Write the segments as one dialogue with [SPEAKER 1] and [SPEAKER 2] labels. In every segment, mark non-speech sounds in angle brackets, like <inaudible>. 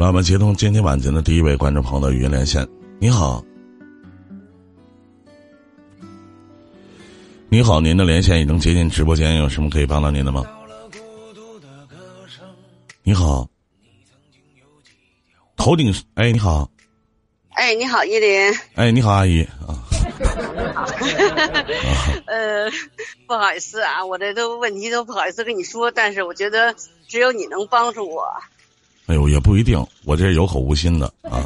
[SPEAKER 1] 那我们接通今天晚间的第一位观众朋友的语音连线。你好，你好，您的连线已经接进直播间，有什么可以帮到您的吗？你好，头顶哎，你好，
[SPEAKER 2] 哎，你好，依林。
[SPEAKER 1] 哎，你好，阿姨啊。<laughs>
[SPEAKER 2] 呃，不好意思啊，我这都问题都不好意思跟你说，但是我觉得只有你能帮助我。
[SPEAKER 1] 哎呦，也不一定，我这有口无心的啊。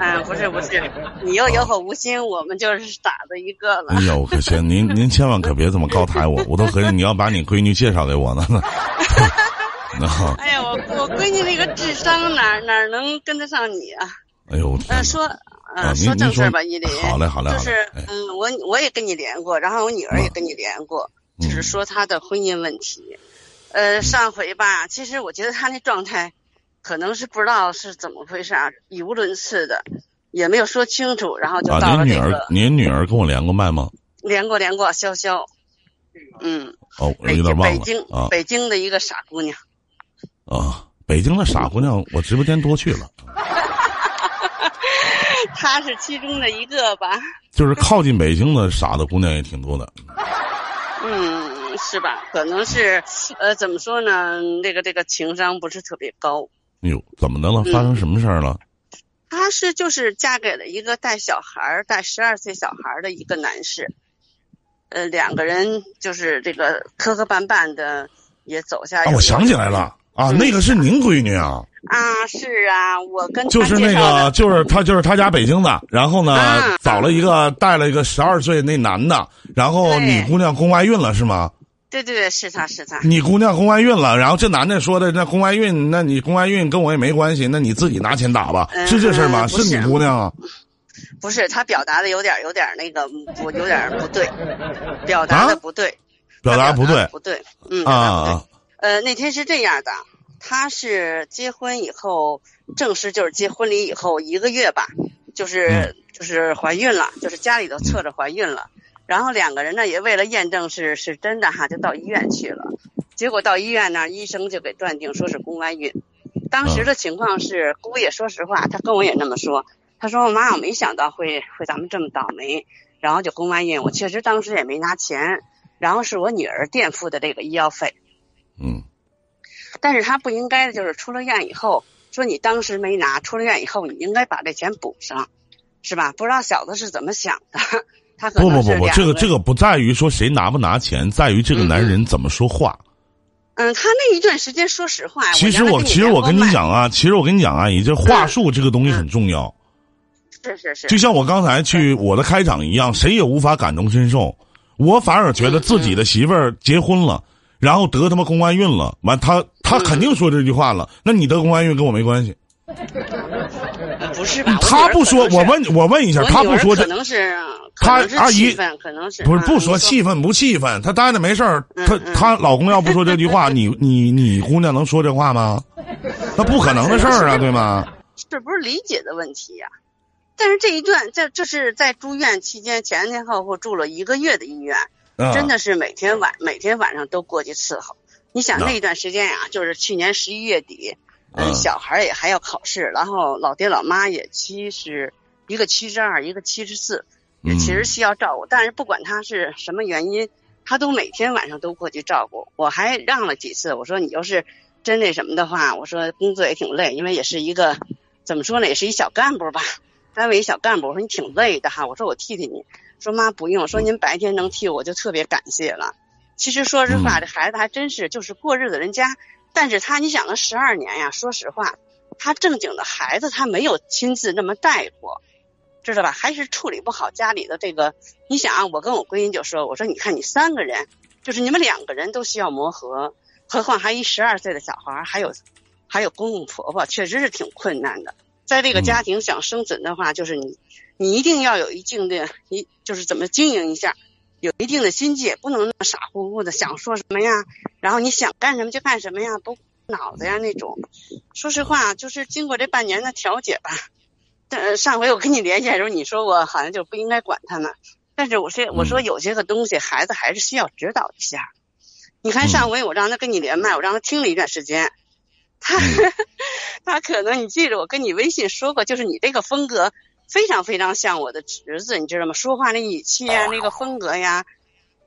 [SPEAKER 2] 啊，<laughs> 不是不是，你要有口无心，我们就是傻子一个了。
[SPEAKER 1] 哎呦，可千您您千万可别这么高抬我，我都合计你要把你闺女介绍给我呢。<laughs> <laughs>
[SPEAKER 2] 哎呀，我我闺女那个智商哪哪能跟得上你啊？
[SPEAKER 1] 哎呦，
[SPEAKER 2] 嗯，说嗯说正事吧，依林。
[SPEAKER 1] 好嘞好嘞，
[SPEAKER 2] 就是嗯，我我也跟你连过，然后我女儿也跟你连过，就是说她的婚姻问题。呃，上回吧，其实我觉得她那状态。可能是不知道是怎么回事啊，语无伦次的，也没有说清楚，然后就到了
[SPEAKER 1] 这个。您女儿，您女儿跟我连过麦吗？
[SPEAKER 2] 连过，连过，潇潇。嗯。
[SPEAKER 1] 哦，我有点忘
[SPEAKER 2] 了。北京
[SPEAKER 1] 啊，
[SPEAKER 2] 北京的一个傻姑娘。
[SPEAKER 1] 啊，北京的傻姑娘，我直播间多去了。<laughs>
[SPEAKER 2] 她是其中的一个吧？
[SPEAKER 1] 就是靠近北京的傻的姑娘也挺多的。<laughs>
[SPEAKER 2] 嗯，是吧？可能是，呃，怎么说呢？这个这个情商不是特别高。
[SPEAKER 1] 哟，怎么的了？发生什么事儿了？
[SPEAKER 2] 她是就是嫁给了一个带小孩儿、带十二岁小孩儿的一个男士，呃，两个人就是这个磕磕绊绊的也走下。
[SPEAKER 1] 我想起来了啊，那个是您闺女啊？
[SPEAKER 2] 啊，是啊，我跟
[SPEAKER 1] 就是那个就是他就是他家北京的，然后呢找了一个带了一个十二岁那男的，然后你姑娘宫外孕了是吗？
[SPEAKER 2] 对对对，是他是他。
[SPEAKER 1] 你姑娘宫外孕了，然后这男的说的那宫外孕，那你宫外孕跟我也没关系，那你自己拿钱打吧，是这事儿吗？是你姑娘啊？
[SPEAKER 2] 不是，他表达的有点有点那个不有点不对，表达的不对，
[SPEAKER 1] 表达不对
[SPEAKER 2] 不对，嗯啊呃，那天是这样的，他是结婚以后正式就是结婚礼以后一个月吧，就是就是怀孕了，就是家里头测着怀孕了。然后两个人呢，也为了验证是是真的哈，就到医院去了。结果到医院呢，医生就给断定说是宫外孕。当时的情况是，姑爷说实话，他跟我也那么说。他说：“妈，我没想到会会咱们这么倒霉，然后就宫外孕。我确实当时也没拿钱，然后是我女儿垫付的这个医药费。
[SPEAKER 1] 嗯。
[SPEAKER 2] 但是他不应该的就是出了院以后，说你当时没拿，出了院以后你应该把这钱补上，是吧？不知道小子是怎么想的。”
[SPEAKER 1] 不不不不，这个这个不在于说谁拿不拿钱，在于这个男人怎么说话。
[SPEAKER 2] 嗯，他那一段时间，说实话，
[SPEAKER 1] 其实我其实我跟你讲啊，其实我跟你讲啊，你这话术这个东西很重要。
[SPEAKER 2] 是是是。
[SPEAKER 1] 就像我刚才去我的开场一样，谁也无法感同身受。我反而觉得自己的媳妇儿结婚了，然后得他妈宫外孕了，完他他肯定说这句话了。那你得宫外孕跟我没关系。
[SPEAKER 2] 不是吧？
[SPEAKER 1] 他不说，我问我问一下，他不说这
[SPEAKER 2] 可能是。
[SPEAKER 1] 他阿姨
[SPEAKER 2] 可能是
[SPEAKER 1] 不是不说气愤不气愤？他待着没事儿，他他老公要不说这句话，<laughs> 你你你姑娘能说这话吗？那不可能的事儿啊，对吗？
[SPEAKER 2] 这不是理解的问题呀。但是这一段，这这是在住院期间前前后后住了一个月的医院，真的是每天晚每天晚上都过去伺候。你想那一段时间呀，就是去年十一月底，嗯，小孩也还要考试，然后老爹老妈也七十，一个七十二，一个七十四。也其实需要照顾，但是不管他是什么原因，他都每天晚上都过去照顾。我还让了几次，我说你要是真那什么的话，我说工作也挺累，因为也是一个怎么说呢，也是一小干部吧，单位一小干部。我说你挺累的哈，我说我替替你。说妈不用，说您白天能替我就特别感谢了。其实说实话，这孩子还真是就是过日子人家，但是他你想他十二年呀，说实话，他正经的孩子他没有亲自那么带过。知道吧？还是处理不好家里的这个。你想啊，我跟我闺女就说：“我说你看，你三个人，就是你们两个人都需要磨合，何况还一十二岁的小孩，还有还有公公婆婆，确实是挺困难的。在这个家庭想生存的话，就是你你一定要有一定的，你就是怎么经营一下，有一定的心计，不能傻乎乎的想说什么呀，然后你想干什么就干什么呀，不脑子呀那种。说实话，就是经过这半年的调解吧。”但上回我跟你联系的时候，你说我好像就不应该管他呢，但是我说我说有些个东西孩子还是需要指导一下。你看上回我让他跟你连麦，我让他听了一段时间，他 <laughs> 他可能你记着，我跟你微信说过，就是你这个风格非常非常像我的侄子，你知道吗？说话那语气啊，那个风格呀。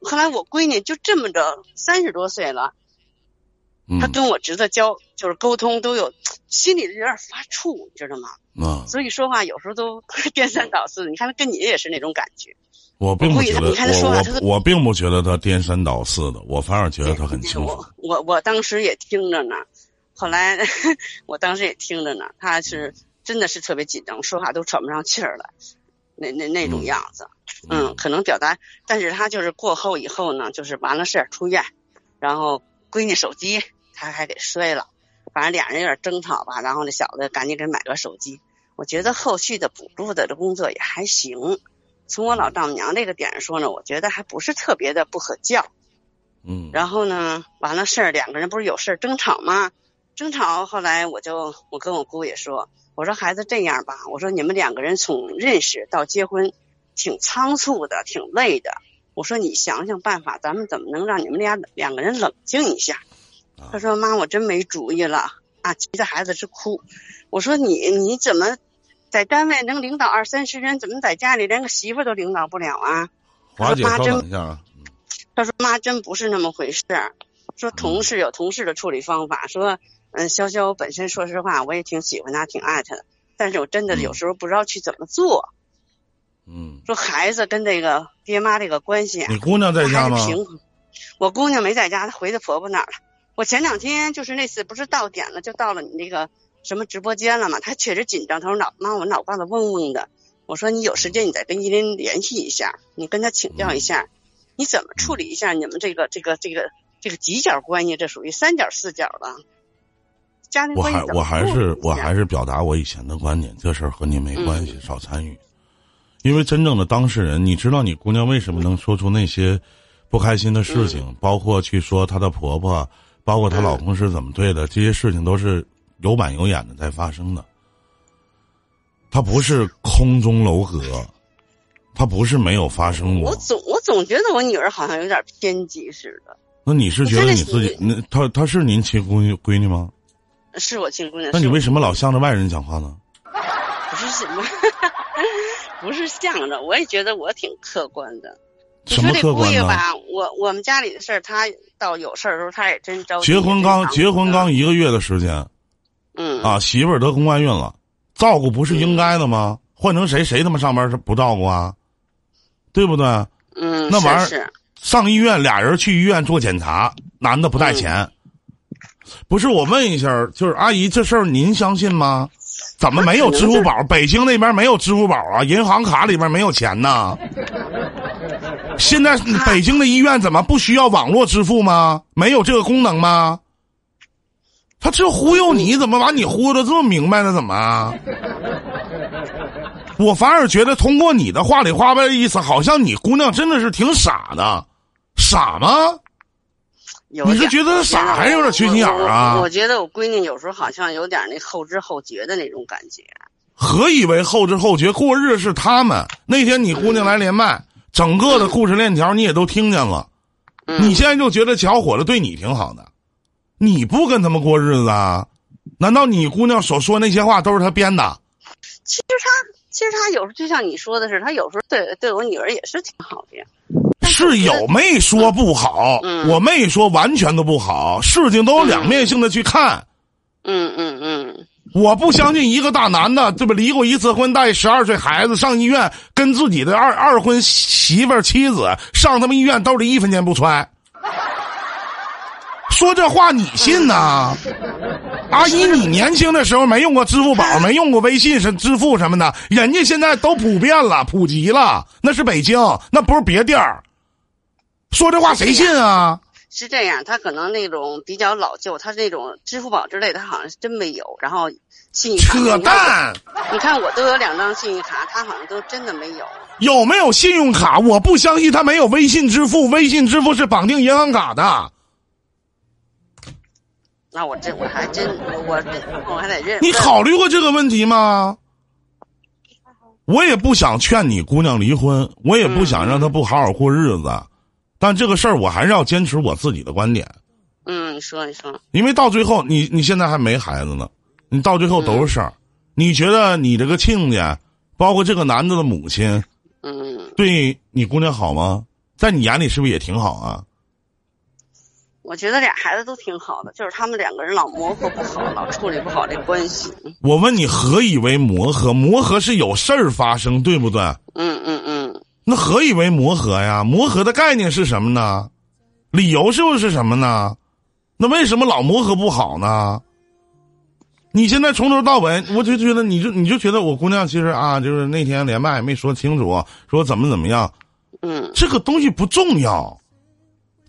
[SPEAKER 2] 后来我闺女就这么着，三十多岁了，她跟我侄子交就是沟通都有，心里有点发怵，你知道吗？
[SPEAKER 1] 啊，
[SPEAKER 2] 所以说话有时候都颠三倒四的。你看他跟你也是那种感觉。
[SPEAKER 1] 我并不觉得，我我我并不觉得他颠三倒四的，我反而觉得他很清楚。
[SPEAKER 2] 我我我当时也听着呢，后来 <laughs> 我当时也听着呢，他是真的是特别紧张，说话都喘不上气儿来，那那那种样子。嗯，可能表达，但是他就是过后以后呢，就是完了事儿出院，然后闺女手机他还给摔了，反正俩人有点争吵吧，然后那小子赶紧给买个手机。我觉得后续的补助的这工作也还行。从我老丈母娘这个点上说呢，我觉得还不是特别的不可教。
[SPEAKER 1] 嗯。
[SPEAKER 2] 然后呢，完了事儿，两个人不是有事儿争吵吗？争吵，后来我就我跟我姑也说，我说孩子这样吧，我说你们两个人从认识到结婚，挺仓促的，挺累的。我说你想想办法，咱们怎么能让你们俩两个人冷静一下？他说妈，我真没主意了啊，急得孩子直哭。我说你你怎么？在单位能领导二三十人，怎么在家里连个媳妇都领导不了啊？
[SPEAKER 1] 华姐，
[SPEAKER 2] 妈真
[SPEAKER 1] 一下啊。
[SPEAKER 2] 他说妈真不是那么回事儿。说同事有同事的处理方法。说嗯，潇潇本身说实话，我也挺喜欢他，挺爱他的。但是我真的有时候不知道去怎么做。
[SPEAKER 1] 嗯。
[SPEAKER 2] 说孩子跟这个爹妈这个关系，
[SPEAKER 1] 你姑娘在家吗？
[SPEAKER 2] 平衡。我姑娘没在家，她回她婆婆那儿了。我前两天就是那次不是到点了，就到了你那个。什么直播间了嘛？她确实紧张。她说：“脑妈，我脑瓜子嗡嗡的。”我说：“你有时间你再跟依林联系一下，你跟他请教一下，你怎么处理一下你们这个这个这个这个几角关系？这属于三角四角的家庭关系。”
[SPEAKER 1] 我还我还是我还是表达我以前的观点，这事儿和你没关系，少参与。因为真正的当事人，你知道你姑娘为什么能说出那些不开心的事情，包括去说她的婆婆，包括她老公是怎么对的，这些事情都是。有板有眼的在发生的，它不是空中楼阁，它不是没有发生过。
[SPEAKER 2] 我总我总觉得我女儿好像有点偏激似的。
[SPEAKER 1] 那你是觉得你自己那她她是您亲闺女闺女吗？
[SPEAKER 2] 是我亲闺女。
[SPEAKER 1] 那你为什么老向着外人讲话呢？
[SPEAKER 2] 不是什么，<laughs> 不是向着，我也觉得我挺客观的。
[SPEAKER 1] 什么客观
[SPEAKER 2] 呢？我我们家里的事儿，他到有事儿的时候，他也真着急。
[SPEAKER 1] 结婚刚结婚刚一个月的时间。
[SPEAKER 2] 嗯
[SPEAKER 1] 啊，媳妇儿得宫外孕了，照顾不是应该的吗？换成谁，谁他妈上班是不照顾啊？对不对？
[SPEAKER 2] 嗯，
[SPEAKER 1] 那玩
[SPEAKER 2] 意儿
[SPEAKER 1] 上医院，俩人去医院做检查，男的不带钱。不是我问一下，就是阿姨，这事儿您相信吗？怎么没有支付宝？北京那边没有支付宝啊？银行卡里边没有钱呢？现在北京的医院怎么不需要网络支付吗？没有这个功能吗？他这忽悠你，怎么把你忽悠的这么明白呢？怎么？我反而觉得通过你的话里话外的意思，好像你姑娘真的是挺傻的，傻吗？你是觉得傻，还是有点缺心眼儿
[SPEAKER 2] 啊？我觉得我闺女有时候好像有点那后知后觉的那种感觉。
[SPEAKER 1] 何以为后知后觉？过日子是他们。那天你姑娘来连麦，整个的故事链条你也都听见了。你现在就觉得小伙子对你挺好的。你不跟他们过日子啊？难道你姑娘所说那些话都是他编的？
[SPEAKER 2] 其实他，其实他有时候就像你说的是，他有时候对对我女儿也是挺好的呀。
[SPEAKER 1] 是有没说不好？我没说完全都不好，事情都有两面性的去看。
[SPEAKER 2] 嗯嗯嗯。
[SPEAKER 1] 我不相信一个大男的，对不离过一次婚，带十二岁孩子上医院，跟自己的二二婚媳妇儿妻子上他们医院兜里一分钱不揣。说这话你信呐？阿姨，你年轻的时候没用过支付宝，<laughs> 没用过微信是支付什么的，人家现在都普遍了，普及了，那是北京，那不是别地儿。说这话谁信啊？
[SPEAKER 2] 是这样，他可能那种比较老旧，他那种支付宝之类的，他好像是真没有。然后信用卡，
[SPEAKER 1] 扯淡！
[SPEAKER 2] 你看我都有两张信用卡，他好像都真的没有。
[SPEAKER 1] 有没有信用卡？我不相信他没有微信支付，微信支付是绑定银行卡的。
[SPEAKER 2] 那我真我还真我我还得认。
[SPEAKER 1] 你考虑过这个问题吗？我也不想劝你姑娘离婚，我也不想让她不好好过日子，但这个事儿我还是要坚持我自己的观点。
[SPEAKER 2] 嗯，你说你说。
[SPEAKER 1] 因为到最后，你你现在还没孩子呢，你到最后都是事儿。你觉得你这个亲家，包括这个男的的母亲，
[SPEAKER 2] 嗯，
[SPEAKER 1] 对你姑娘好吗？在你眼里是不是也挺好啊？
[SPEAKER 2] 我觉得俩孩子都挺好的，就是他们两个人老磨合不好，老处理不好这关系。
[SPEAKER 1] 我问你，何以为磨合？磨合是有事儿发生，对不对？
[SPEAKER 2] 嗯嗯嗯。
[SPEAKER 1] 那何以为磨合呀？磨合的概念是什么呢？理由是不是什么呢？那为什么老磨合不好呢？你现在从头到尾，我就觉得你就你就觉得我姑娘其实啊，就是那天连麦没说清楚，说怎么怎么样。
[SPEAKER 2] 嗯。
[SPEAKER 1] 这个东西不重要，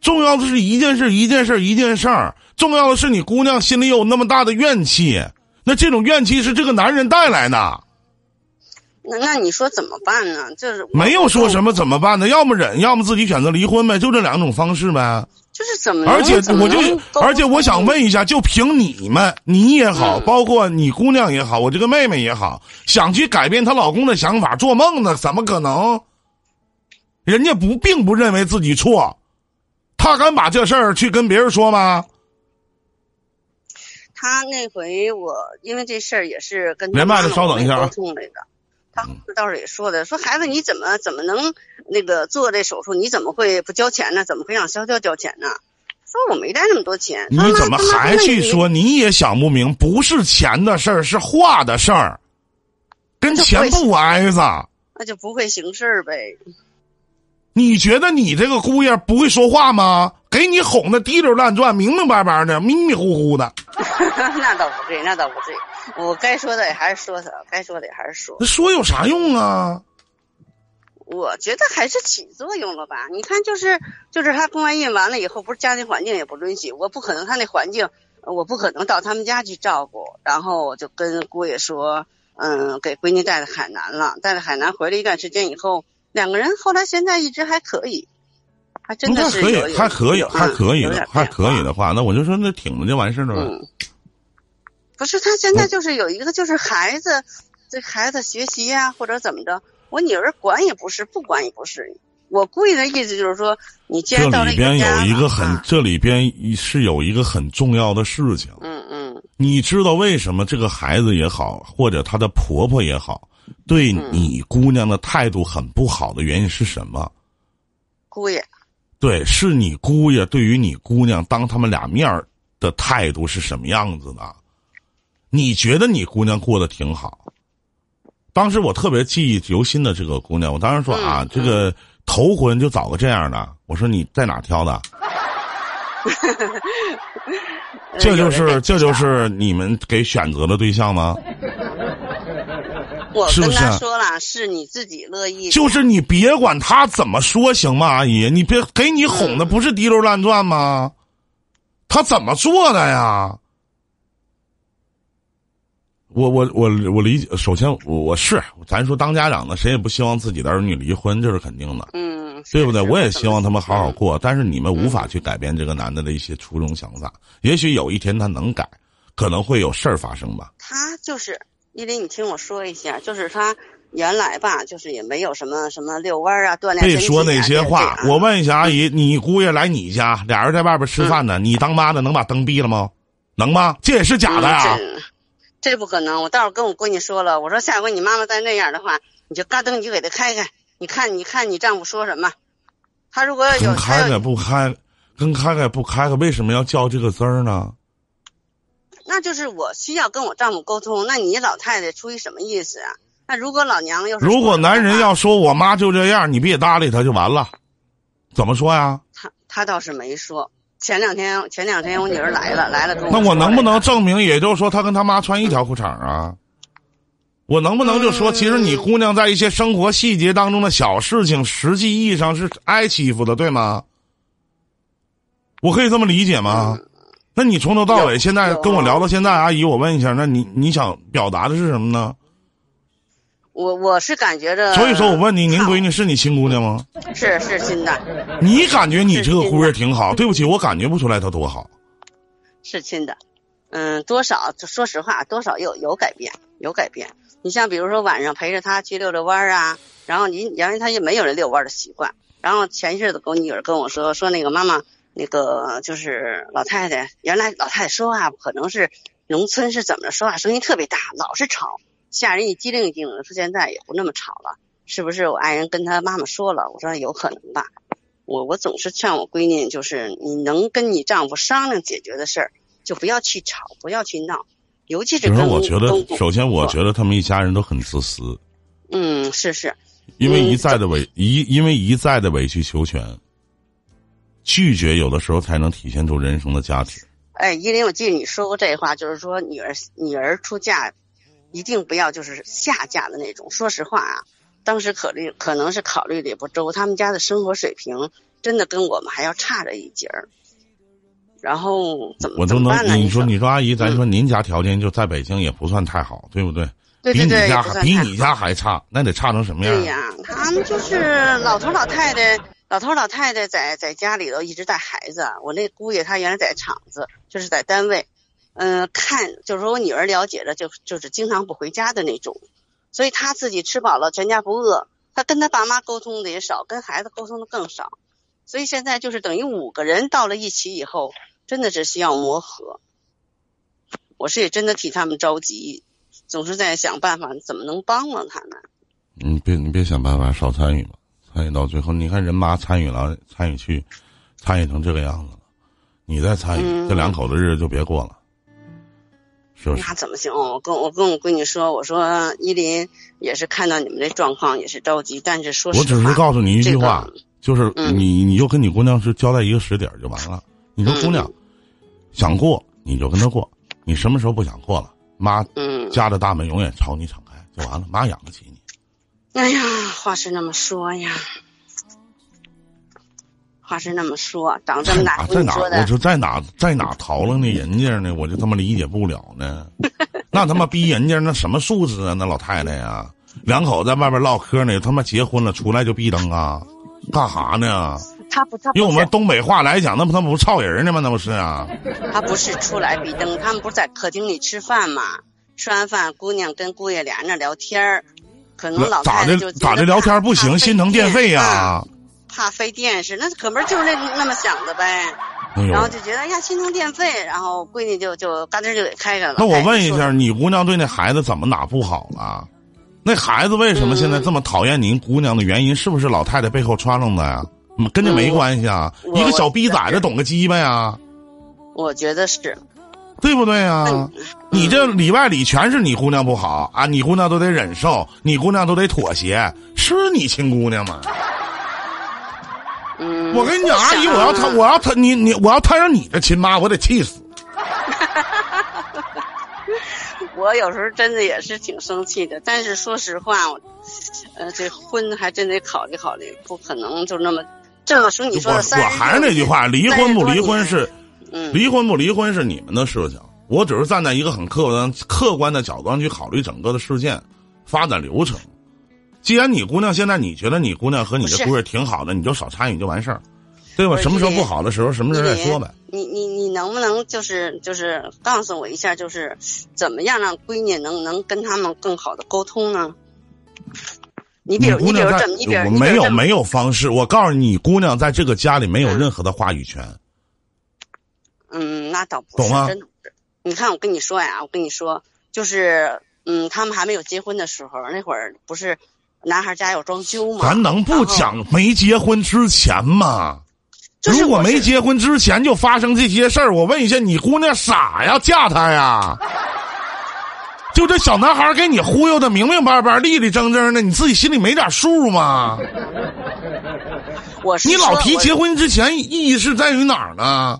[SPEAKER 1] 重要的是一件事，一件事，一件事儿。重要的是你姑娘心里有那么大的怨气，那这种怨气是这个男人带来的。
[SPEAKER 2] 那那你说怎么办呢？就是
[SPEAKER 1] 没有说什么怎么办呢？要么忍，要么自己选择离婚呗，就这两种方式呗。
[SPEAKER 2] 就是怎么？
[SPEAKER 1] 而且我就，而且我想问一下，就凭你们，你也好，包括你姑娘也好，我这个妹妹也好，想去改变她老公的想法，做梦呢？怎么可能？人家不并不认为自己错，他敢把这事儿去跟别人说吗？
[SPEAKER 2] 他那回我因为这事儿也是跟
[SPEAKER 1] 连麦的，稍等一下啊。
[SPEAKER 2] 他倒是也说的，说孩子你怎么怎么能那个做这手术？你怎么会不交钱呢？怎么会让潇潇交钱呢？说我没带那么多钱。
[SPEAKER 1] 你怎么还去说？你也想不明，不是钱的事儿，是话的事儿，跟钱不挨着。
[SPEAKER 2] 那就不会行事儿呗。
[SPEAKER 1] 你觉得你这个姑爷不会说话吗？给你哄的滴溜乱转，明明白白的，迷迷糊糊的。<laughs>
[SPEAKER 2] 那倒不对，那倒不对。我该说的也还是说他，该说的也还是说。
[SPEAKER 1] 那说有啥用啊？
[SPEAKER 2] 我觉得还是起作用了吧？你看，就是就是他宫外孕完了以后，不是家庭环境也不允许，我不可能他那环境，我不可能到他们家去照顾。然后我就跟姑爷说，嗯，给闺女带到海南了。带到海南回来一段时间以后，两个人后来现在一直还可以，还真的是
[SPEAKER 1] 可以，还可以，还可以的，还可以的话，那我就说那挺着就完事儿了。
[SPEAKER 2] 嗯。不是他现在就是有一个就是孩子，这孩子学习呀或者怎么着，我女儿管也不是，不管也不是。我估计的意思就是说，你既然到
[SPEAKER 1] 这里边有一个很，这里边是有一个很重要的事情。
[SPEAKER 2] 嗯嗯。
[SPEAKER 1] 你知道为什么这个孩子也好，或者她的婆婆也好，对你姑娘的态度很不好的原因是什么？
[SPEAKER 2] 姑爷。
[SPEAKER 1] 对，是你姑爷对于你姑娘当他们俩面儿的态度是什么样子的？你觉得你姑娘过得挺好？当时我特别记忆犹新的这个姑娘，我当时说啊，这个头婚就找个这样的。我说你在哪挑的？<laughs> 这就是这就是你们给选择的对象吗？
[SPEAKER 2] 我跟他说了，是你自己乐意。
[SPEAKER 1] 就是你别管他怎么说行吗，阿姨？你别给你哄的不是滴溜乱转吗？他怎么做的呀？我我我我理解，首先我我是咱说当家长的，谁也不希望自己的儿女离婚，这是肯定的，
[SPEAKER 2] 嗯，
[SPEAKER 1] 对不对？我也希望他们好好过，但是你们无法去改变这个男的的一些初衷想法。也许有一天他能改，可能会有事儿发生吧。
[SPEAKER 2] 他就是依林，你听我说一下，就是他原来吧，就是也没有什么什么遛弯啊、锻炼
[SPEAKER 1] 别说那些话，我问一下阿姨，你姑爷来你家，俩人在外边吃饭呢，你当妈的能把灯闭了吗？能吗？这也是假的呀。
[SPEAKER 2] 这不可能！我到时候跟我闺女说了，我说下回你妈妈再那样的话，你就嘎噔你就给她开开，你看你看你丈夫说什么？他如果有
[SPEAKER 1] 开开不开，跟开开不开开，为什么要叫这个字儿呢？
[SPEAKER 2] 那就是我需要跟我丈夫沟通。那你老太太出于什么意思啊？那如果老娘要是
[SPEAKER 1] 如果男人要说我妈就这样，你别搭理他就完了，怎么说呀？
[SPEAKER 2] 他他倒是没说。前两天，前两天我女儿来了，来了。
[SPEAKER 1] 那我能不能证明？也就是说，他跟他妈穿一条裤衩啊？我能不能就说，其实你姑娘在一些生活细节当中的小事情，实际意义上是挨欺负的，对吗？我可以这么理解吗？那你从头到尾，现在跟我聊到现在，阿姨，我问一下，那你你想表达的是什么呢？
[SPEAKER 2] 我我是感觉着，
[SPEAKER 1] 所以说我问你，您闺女是你亲姑娘吗？
[SPEAKER 2] 是是亲的。
[SPEAKER 1] 你感觉你这个姑爷挺好？对不起，我感觉不出来她多好。
[SPEAKER 2] 是亲的，嗯，多少说实话，多少有有改变，有改变。你像比如说晚上陪着她去遛遛弯啊，然后你因为她也没有人遛弯的习惯，然后前些日子我女儿跟我说说那个妈妈，那个就是老太太，原来老太太说话可能是。农村是怎么着，说话声音特别大，老是吵，吓人一激灵一激灵的。说现在也不那么吵了，是不是？我爱人跟他妈妈说了，我说有可能吧。我我总是劝我闺女，就是你能跟你丈夫商量解决的事儿，就不要去吵，不要去闹，尤其是跟
[SPEAKER 1] 我觉得，首先我觉得他们一家人都很自私。
[SPEAKER 2] 嗯，是是。
[SPEAKER 1] 因为一再的委一，因为一再的委曲求全，拒绝有的时候才能体现出人生的价值。
[SPEAKER 2] 哎，依林，我记得你说过这话，就是说女儿女儿出嫁，一定不要就是下嫁的那种。说实话啊。当时考虑可能是考虑的也不周，他们家的生活水平真的跟我们还要差着一截儿。然后怎么
[SPEAKER 1] 我都能
[SPEAKER 2] 你
[SPEAKER 1] 说你说阿姨，咱说您家条件就在北京也不算太好，对不对？
[SPEAKER 2] 对
[SPEAKER 1] 对对，比你家还比你家还差，那得差成什么样？
[SPEAKER 2] 对呀，他们就是老头老太太，老头老太太在在家里头一直带孩子。我那姑爷他原来在厂子，就是在单位，嗯，看就是说我女儿了解的，就就是经常不回家的那种。所以他自己吃饱了，全家不饿。他跟他爸妈沟通的也少，跟孩子沟通的更少。所以现在就是等于五个人到了一起以后，真的是需要磨合。我是也真的替他们着急，总是在想办法怎么能帮了他们。
[SPEAKER 1] 你别你别想办法，少参与吧。参与到最后，你看人妈参与了，参与去，参与成这个样子了，你再参与，这两口子日子就别过了。
[SPEAKER 2] 是那怎么行？我跟我跟我闺女说，我说依林也是看到你们这状况，也是着急。但是说
[SPEAKER 1] 我只是告诉你一句话，就是你你就跟你姑娘是交代一个时点就完了。你说姑娘想过你就跟她过，你什么时候不想过了，妈家的大门永远朝你敞开就完了，妈养得起你。
[SPEAKER 2] 哎呀，话是那么说呀。话是那么说，长这么大，
[SPEAKER 1] 在哪？我就在哪，在哪淘了那人家呢？我就他妈理解不了呢。<laughs> 那他妈逼人家那什么素质啊？那老太太呀，两口在外边唠嗑呢，他妈结婚了出来就闭灯啊？干哈
[SPEAKER 2] 呢？他不，他
[SPEAKER 1] 用我们东北话来讲，那不他不操人呢吗？那不是啊？
[SPEAKER 2] 他不是出来闭灯，他们不是在客厅里吃饭吗？吃完饭，姑娘跟姑爷俩人那聊天儿，可能老
[SPEAKER 1] 咋的？咋的？聊天不行，心疼电费呀。
[SPEAKER 2] 怕费电是，那可不就是那那么想的呗，然后就觉得哎呀心疼电费，然后闺女就就干脆就给开开了。
[SPEAKER 1] 那我问一下，你姑娘对那孩子怎么哪不好了？那孩子为什么现在这么讨厌您姑娘的原因，是不是老太太背后穿弄的呀？跟这没关系啊，一个小逼崽子懂个鸡巴呀？
[SPEAKER 2] 我觉得是，
[SPEAKER 1] 对不对啊？你这里外里全是你姑娘不好啊，你姑娘都得忍受，你姑娘都得妥协，是你亲姑娘吗？我跟你讲，阿姨，我要他，我要他，你你，我要摊上你的亲妈，我得气死。<laughs>
[SPEAKER 2] 我有时候真的也是挺生气的，但是说实话，我呃，这婚还真得考虑考虑，不可能就那么这么说。你说，我
[SPEAKER 1] 我还是那句话，离婚不离婚是，离婚不离婚是你们的事情，我只是站在一个很客观客观的角度上去考虑整个的事件发展流程。既然你姑娘现在你觉得你姑娘和你的姑爷挺好的，你就少参与就完事儿，对吧？什么时候不好的时候，什么时候再说呗。
[SPEAKER 2] 你你你能不能就是就是告诉我一下，就是怎么样让闺女能能跟他们更好的沟通呢？你比如你比如这么，你比如
[SPEAKER 1] 没有没有方式。我告诉你，姑娘在这个家里没有任何的话语权。
[SPEAKER 2] 嗯，那倒不是，真的不是。你看，我跟你说呀，我跟你说，就是嗯，他们还没有结婚的时候，那会儿不是。男孩家有装修吗？
[SPEAKER 1] 咱能不讲没结婚之前吗？如果没结婚之前就发生这些事儿，我问一下，你姑娘傻呀，嫁他呀？就这小男孩给你忽悠的明明白白、立立正正的，你自己心里没点数吗？
[SPEAKER 2] 我是
[SPEAKER 1] 你老提结婚之前，意义是在于哪儿呢？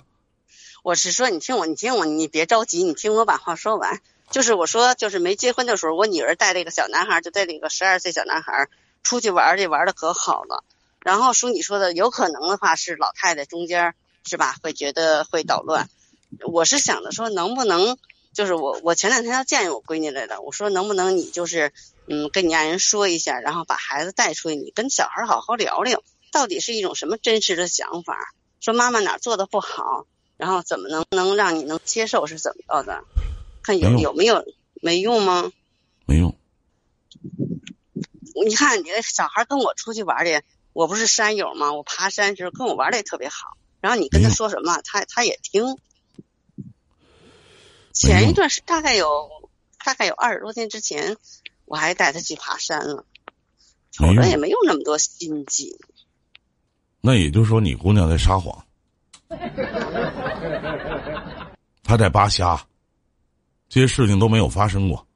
[SPEAKER 2] 我是说，你听我，你听我，你别着急，你听我把话说完。就是我说，就是没结婚的时候，我女儿带了一个小男孩，就带了一个十二岁小男孩出去玩去，玩的可好了。然后叔你说的有可能的话，是老太太中间是吧？会觉得会捣乱。我是想着说，能不能就是我我前两天要见我闺女来了，我说能不能你就是嗯跟你爱人说一下，然后把孩子带出去，你跟小孩好好聊聊，到底是一种什么真实的想法？说妈妈哪做的不好，然后怎么能能让你能接受是怎么着的？看有有没有没用吗？
[SPEAKER 1] 没用。
[SPEAKER 2] 你看你那小孩跟我出去玩的，我不是山友吗？我爬山时候跟我玩的也特别好。然后你跟他说什么，他他也听。前一段是大概有大概有二十多天之前，我还带他去爬山了，否则也没有那么多心机。
[SPEAKER 1] 那也就是说，你姑娘在撒谎，<laughs> 她在扒瞎，这些事情都没有发生过。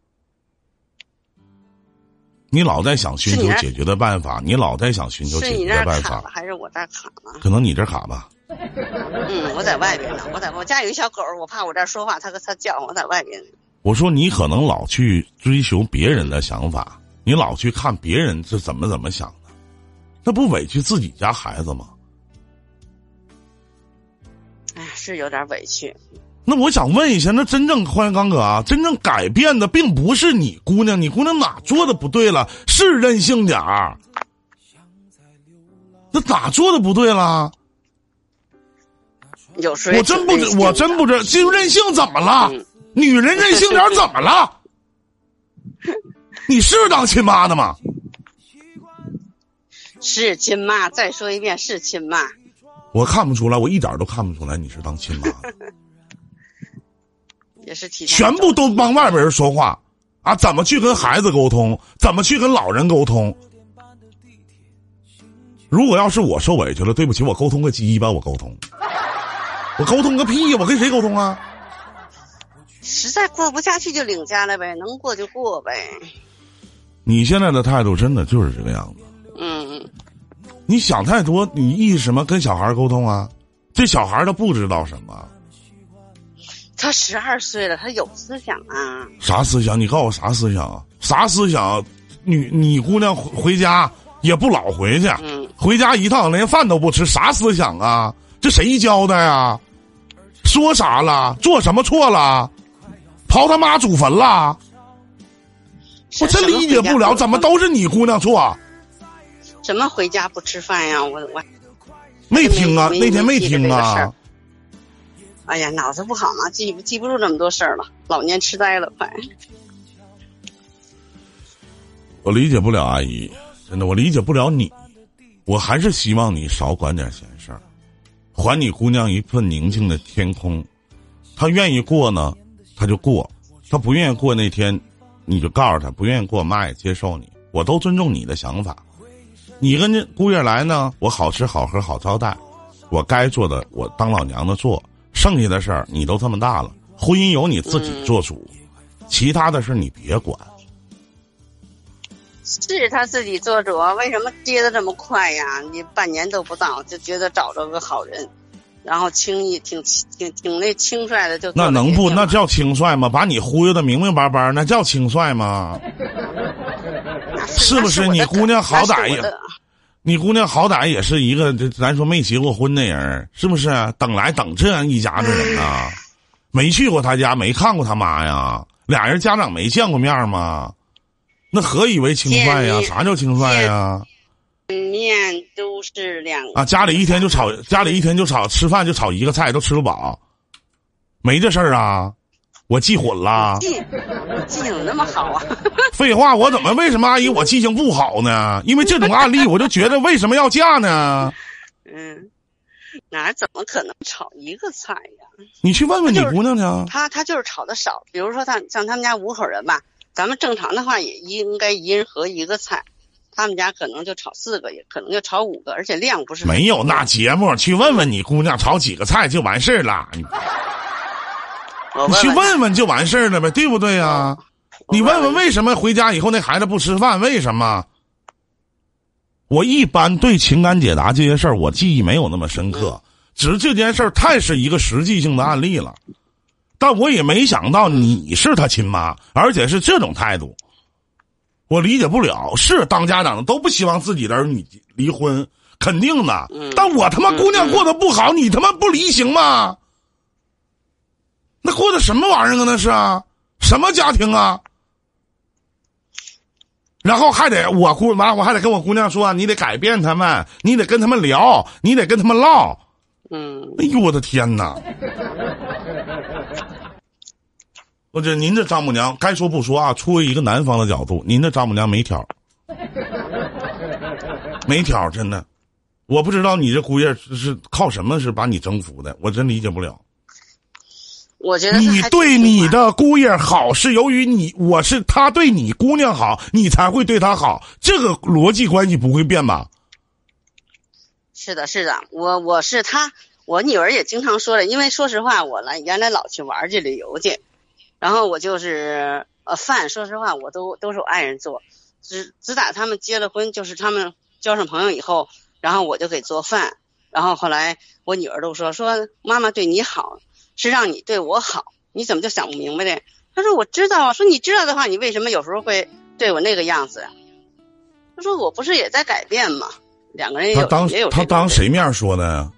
[SPEAKER 1] 你老在想寻求解决的办法，你老在想寻求解决的办法，
[SPEAKER 2] 还是我这卡了？
[SPEAKER 1] 可能你这卡吧。
[SPEAKER 2] 嗯，我在外边呢。我在我家有一小狗，我怕我这说话，它它叫，我在外边。
[SPEAKER 1] 我说你可能老去追求别人的想法，你老去看别人是怎么怎么想的，那不委屈自己家孩子吗？
[SPEAKER 2] 是有点委屈。
[SPEAKER 1] 那我想问一下，那真正欢迎刚哥啊，真正改变的并不是你姑娘，你姑娘哪做的不对了？是任性点儿，那咋做的不对了？
[SPEAKER 2] 有时
[SPEAKER 1] 我真不知，我真不知，就任性怎么了？<laughs> 女人任性点怎么了？<laughs> 你是当亲妈的吗？
[SPEAKER 2] 是亲妈，再说一遍，是亲妈。
[SPEAKER 1] 我看不出来，我一点都看不出来你是当亲妈。<laughs>
[SPEAKER 2] 也是提
[SPEAKER 1] 全部都帮外边人说话啊！怎么去跟孩子沟通？怎么去跟老人沟通？如果要是我受委屈了，对不起，我沟通个鸡巴，我沟通。我沟通个屁呀！我跟谁沟通啊？
[SPEAKER 2] 实在过不下去就领家了呗，能过就过呗。
[SPEAKER 1] 你现在的态度真的就是这个样子。
[SPEAKER 2] 嗯。
[SPEAKER 1] 你想太多，你意识什么？跟小孩沟通啊？这小孩他不知道什么。
[SPEAKER 2] 他十二岁了，他有思想啊。
[SPEAKER 1] 啥思想？你告诉我啥思想啊？啥思想？女你姑娘回家也不老回去，回家一趟连饭都不吃，啥思想啊？这谁教的呀？说啥了？做什么错了？刨他妈祖坟了？我真理解不了，怎么都是你姑娘错？
[SPEAKER 2] 怎么回家不吃饭呀？我我
[SPEAKER 1] 没听啊，那天没听啊。
[SPEAKER 2] 哎呀，脑子不好嘛，记记不住这么多事儿了，老年痴呆了，快。
[SPEAKER 1] 我理解不了阿姨，真的，我理解不了你。我还是希望你少管点闲事儿。还你姑娘一份宁静的天空，她愿意过呢，她就过；她不愿意过那天，你就告诉她不愿意过，妈也接受你，我都尊重你的想法。你跟这姑爷来呢，我好吃好喝好招待，我该做的我当老娘的做，剩下的事儿你都这么大了，婚姻由你自己做主，其他的事你别管。
[SPEAKER 2] 是他自己做主，为什么接的这么快呀？你半年都不到，就觉得找着个好人，然后轻易挺挺挺那轻率的就
[SPEAKER 1] 那能不那叫轻率吗？把你忽悠的明明白白，那叫轻率吗？是不是？你姑娘好歹也，你姑娘好歹也是一个咱说没结过婚的人，是不是？等来等这样一家子人啊，没去过他家，没看过他妈呀，俩人家长没见过面吗？那何以为轻率呀？啥叫轻率呀？
[SPEAKER 2] 面都是两
[SPEAKER 1] 啊，家里一天就炒，家里一天就炒，吃饭就炒一个菜，都吃不饱，没这事儿啊？我记混了？
[SPEAKER 2] 记记性那么好啊？<laughs>
[SPEAKER 1] 废话，我怎么为什么阿姨我记性不好呢？因为这种案例，我就觉得为什么要嫁
[SPEAKER 2] 呢？<laughs> 嗯，哪怎么可能炒一个菜呀？
[SPEAKER 1] 你去问问你姑娘去。
[SPEAKER 2] 她她就是炒的少，比如说她像他们家五口人吧。咱们正常的话也应该一人合一个菜，他们家可能就炒四个，也可能就炒五个，而且量不是
[SPEAKER 1] 没有那节目。去问问你姑娘炒几个菜就完事儿了，<laughs> 你去问问就完事儿了呗，对不对呀？你问问为什么回家以后那孩子不吃饭？为什么？我一般对情感解答这些事儿，我记忆没有那么深刻，只是这件事儿太是一个实际性的案例了。但我也没想到你是他亲妈，而且是这种态度，我理解不了。是当家长的都不希望自己的儿女离婚，肯定的。但我他妈姑娘过得不好，你他妈不离行吗？那过的什么玩意儿啊？那是啊，什么家庭啊？然后还得我姑妈，我还得跟我姑娘说，你得改变他们，你得跟他们聊，你得跟他们唠。
[SPEAKER 2] 嗯。
[SPEAKER 1] 哎呦我的天哪！我这您这丈母娘该说不说啊？出于一个男方的角度，您这丈母娘没挑，没挑，真的，我不知道你这姑爷是靠什么是把你征服的，我真理解不了。
[SPEAKER 2] 我觉得
[SPEAKER 1] 你对你的姑爷好是由于你，我是他对你姑娘好，你才会对他好，这个逻辑关系不会变吧？
[SPEAKER 2] 是的，是的，我我是他，我女儿也经常说了，因为说实话，我来原来老去玩去旅游去，然后我就是呃饭，说实话，我都都是我爱人做，只只打他们结了婚，就是他们交上朋友以后，然后我就给做饭，然后后来我女儿都说说妈妈对你好。是让你对我好，你怎么就想不明白呢？他说我知道啊，说你知道的话，你为什么有时候会对我那个样子？他说我不是也在改变吗？两个人也有也有
[SPEAKER 1] 他当谁面说的呀？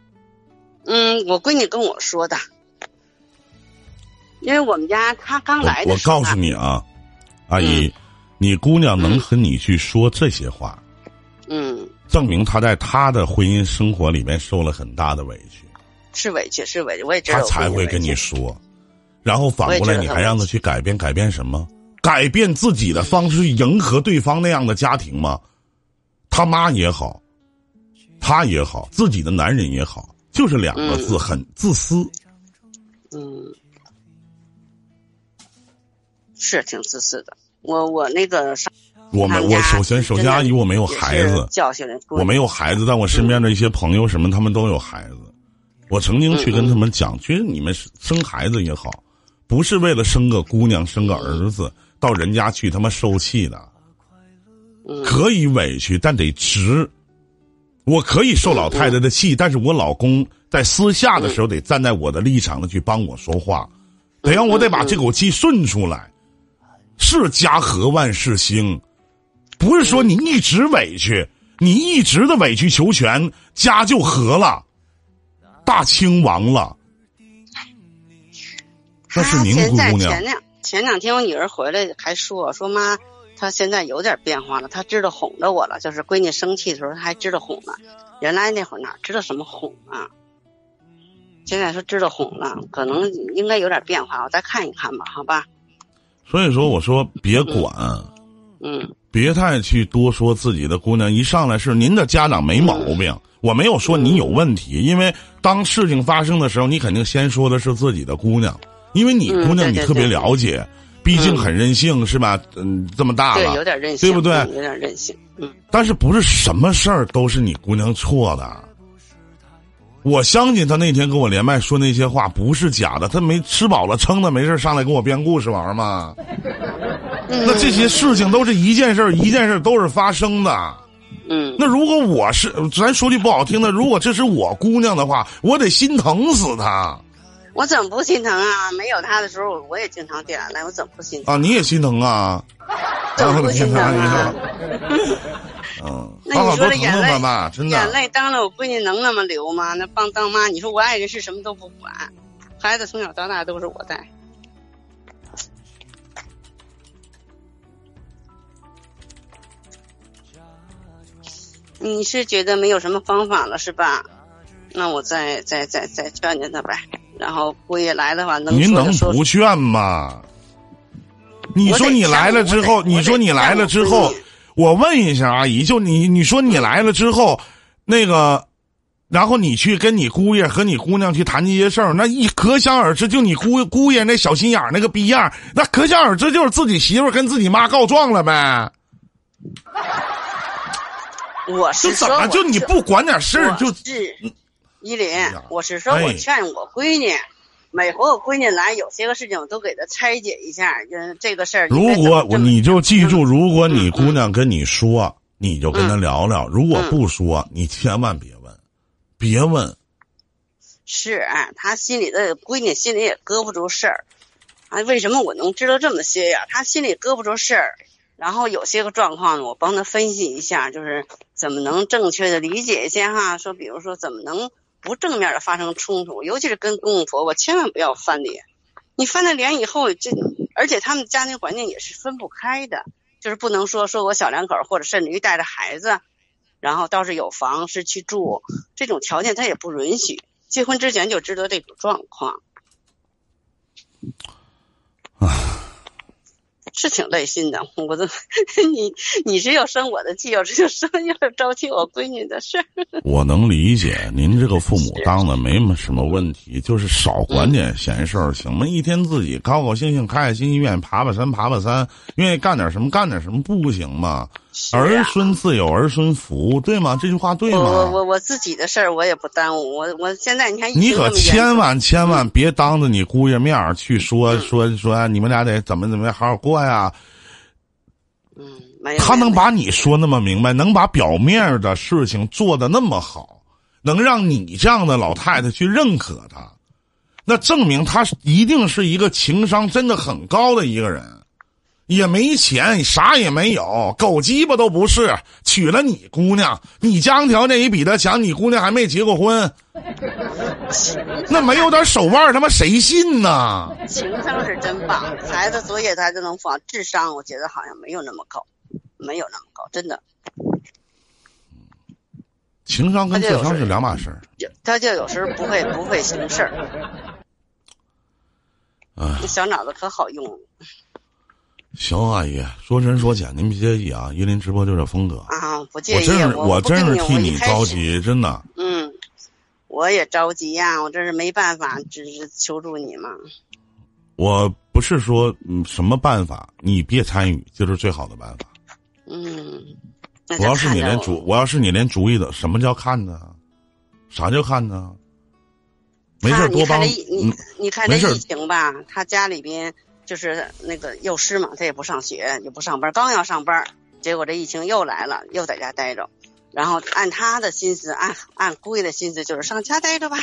[SPEAKER 2] 嗯，我闺女跟我说的，因为我们家他刚来的。
[SPEAKER 1] 我告诉你啊，阿姨，你姑娘能和你去说这些话，
[SPEAKER 2] 嗯，
[SPEAKER 1] 证明她在她的婚姻生活里面受了很大的委屈。
[SPEAKER 2] 是委屈，是委屈，我也知道。
[SPEAKER 1] 他才会跟你说，然后反过来你还让他去改变，改变什么？改变自己的方式去迎合对方那样的家庭吗？他妈也好，他也好，自己的男人也好，就是两个字，很自私。
[SPEAKER 2] 嗯，是挺自私的。我我那个啥
[SPEAKER 1] 我们我首先首先阿姨我没有孩子，
[SPEAKER 2] 教训人，
[SPEAKER 1] 我没有孩子，但我身边的一些朋友什么，他们都有孩子。我曾经去跟他们讲，其实你们生孩子也好，不是为了生个姑娘、生个儿子到人家去他妈受气的。可以委屈，但得值。我可以受老太太的气，但是我老公在私下的时候得站在我的立场上去帮我说话，得让我得把这口气顺出来。是家和万事兴，不是说你一直委屈，你一直的委曲求全，家就和了。大清亡了，那是您姑
[SPEAKER 2] 娘。前两前两天我女儿回来还说说妈，她现在有点变化了，她知道哄着我了。就是闺女生气的时候，她还知道哄了。原来那会儿哪知道什么哄啊？现在说知道哄了，可能应该有点变化。我再看一看吧，好吧。
[SPEAKER 1] 所以说，我说别管，
[SPEAKER 2] 嗯，
[SPEAKER 1] 别太去多说自己的姑娘。一上来是您的家长没毛病。我没有说你有问题，因为当事情发生的时候，你肯定先说的是自己的姑娘，因为你姑娘你特别了解，毕竟很任性是吧？嗯，这么大了，
[SPEAKER 2] 对，有点任性，
[SPEAKER 1] 对不对？
[SPEAKER 2] 有点任性，嗯。
[SPEAKER 1] 但是不是什么事儿都是你姑娘错的？我相信他那天跟我连麦说那些话不是假的，他没吃饱了撑的没事上来跟我编故事玩吗？那这些事情都是一件事儿一件事儿都是发生的。
[SPEAKER 2] 嗯，
[SPEAKER 1] 那如果我是，咱说句不好听的，如果这是我姑娘的话，我得心疼死她。
[SPEAKER 2] 我怎么不心疼啊？没有她的时候，我也经常掉眼泪，我怎么不心疼
[SPEAKER 1] 啊？你也心疼啊？<laughs>
[SPEAKER 2] 怎么不心疼啊？<laughs>
[SPEAKER 1] 嗯，
[SPEAKER 2] 那你说这眼泪，
[SPEAKER 1] 真的
[SPEAKER 2] 眼泪当了我闺女能那么流吗？那帮当妈，你说我爱人是什么都不管，孩子从小到大都是我带。你是觉得没有什么方法了是吧？那我再再再再劝劝他呗。然后姑爷来的话，能
[SPEAKER 1] 您能不劝吗？你说你来了之后，你说你来了之后，我问一下阿姨，就你你说你来了之后，那个，然后你去跟你姑爷和你姑娘去谈这些事儿，那一可想而知，就你姑姑爷那小心眼儿那个逼样，那可想而知就是自己媳妇跟自己妈告状了呗。
[SPEAKER 2] 我是
[SPEAKER 1] 说，就你不管点事儿，就
[SPEAKER 2] 是依林。我是说，我劝我闺女，每回我闺女来，有些个事情我都给她拆解一下，就这个事儿。
[SPEAKER 1] 如果你就记住，如果你姑娘跟你说，你就跟她聊聊；如果不说，你千万别问，别问。
[SPEAKER 2] 是，她心里的闺女心里也搁不住事儿。啊，为什么我能知道这么些呀？她心里搁不住事儿。然后有些个状况呢，我帮他分析一下，就是怎么能正确的理解一些哈。说比如说怎么能不正面的发生冲突，尤其是跟公公婆婆，千万不要翻脸。你翻了脸以后，这而且他们家庭环境也是分不开的，就是不能说说我小两口或者甚至于带着孩子，然后倒是有房是去住，这种条件他也不允许。结婚之前就知道这种状况。
[SPEAKER 1] 啊。
[SPEAKER 2] 是挺累心的。我都你你是要生我的气，要是要生要是着急我闺女的事儿。<laughs>
[SPEAKER 1] 我能理解您这个父母当的没什么问题，就是少管点闲事儿，行吗？一天自己高高兴兴、开开心心，愿意爬爬山爬爬山，愿意干点什么干点什么，不行吗？儿孙自有儿孙福，对吗？这句话对吗？
[SPEAKER 2] 我我我自己的事儿我也不耽误。我我现在你看，
[SPEAKER 1] 你可千万千万别当着你姑爷面儿去说说说，你们俩得怎么怎么样好好过呀。
[SPEAKER 2] 嗯，没
[SPEAKER 1] 他能把你说那么明白，能把表面的事情做的那么好，能让你这样的老太太去认可他，那证明他一定是一个情商真的很高的一个人。也没钱，啥也没有，狗鸡巴都不是。娶了你姑娘，你家庭条件也比他强，你姑娘还没结过婚，<laughs> 那没有点手腕，他妈谁信呢？
[SPEAKER 2] 情商是真棒，孩子作业他都能放，智商我觉得好像没有那么高，没有那么高，真的。
[SPEAKER 1] 情商跟智商是两码事儿。
[SPEAKER 2] 他就有时候不会不会行事儿，
[SPEAKER 1] 啊，
[SPEAKER 2] 小脑子可好用。
[SPEAKER 1] 行，阿姨，说深说浅，您别介意啊。依林直播就这风格
[SPEAKER 2] 啊，不介
[SPEAKER 1] 意。我真是，
[SPEAKER 2] 我
[SPEAKER 1] 真是替你着急，真的。
[SPEAKER 2] 嗯，我也着急呀，我这是没办法，只是求助你嘛。
[SPEAKER 1] 我不是说嗯什么办法，你别参与就是最好的办法。
[SPEAKER 2] 嗯，
[SPEAKER 1] 我要是你连主，我要是你连主意的，什么叫看呢？啥叫看呢？没事多帮
[SPEAKER 2] 你，你看这疫情吧，他家里边。就是那个幼师嘛，他也不上学，也不上班，刚要上班，结果这疫情又来了，又在家待着。然后按他的心思，按按姑爷的心思，就是上家待着吧。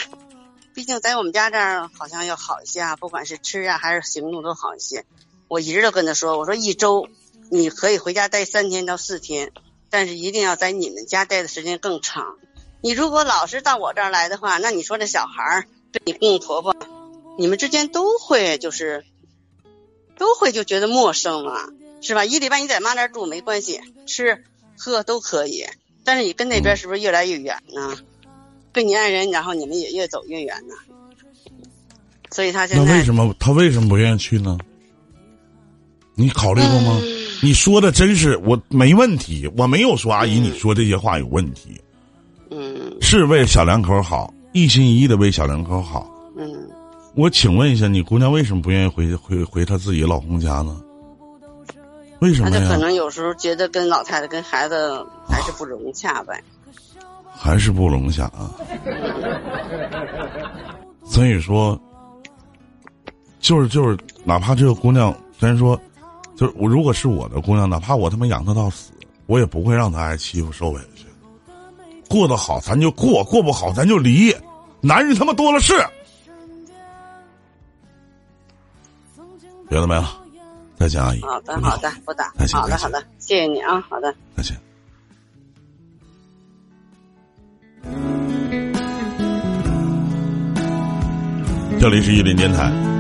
[SPEAKER 2] 毕竟在我们家这儿好像要好一些啊，不管是吃啊还是行动都好一些。我一直都跟他说，我说一周你可以回家待三天到四天，但是一定要在你们家待的时间更长。你如果老是到我这儿来的话，那你说这小孩儿对你公公婆婆，你们之间都会就是。都会就觉得陌生了，是吧？一礼拜你在妈那儿住没关系，吃喝都可以，但是你跟那边是不是越来越远呢？跟你爱人，然后你们也越走越远呢。所以他现在
[SPEAKER 1] 那为什么他为什么不愿意去呢？你考虑过吗？你说的真是我没问题，我没有说阿姨你说这些话有问题。
[SPEAKER 2] 嗯，
[SPEAKER 1] 是为小两口好，一心一意的为小两口好。
[SPEAKER 2] 嗯。
[SPEAKER 1] 我请问一下，你姑娘为什么不愿意回回回她自己老公家呢？为什么呀？
[SPEAKER 2] 可能有时候觉得跟老太太跟孩子还是不融洽呗。
[SPEAKER 1] 还是不融洽啊。所以说，就是就是，哪怕这个姑娘，咱说，就是我如果是我的姑娘，哪怕我他妈养她到死，我也不会让她挨欺负受委屈。过得好咱就过，过不好咱就离。男人他妈多了是。别的没了，再见，阿姨。
[SPEAKER 2] 好的，好的，不打。好的，好的，谢谢你啊，好的，
[SPEAKER 1] 再见。这里是玉林电台。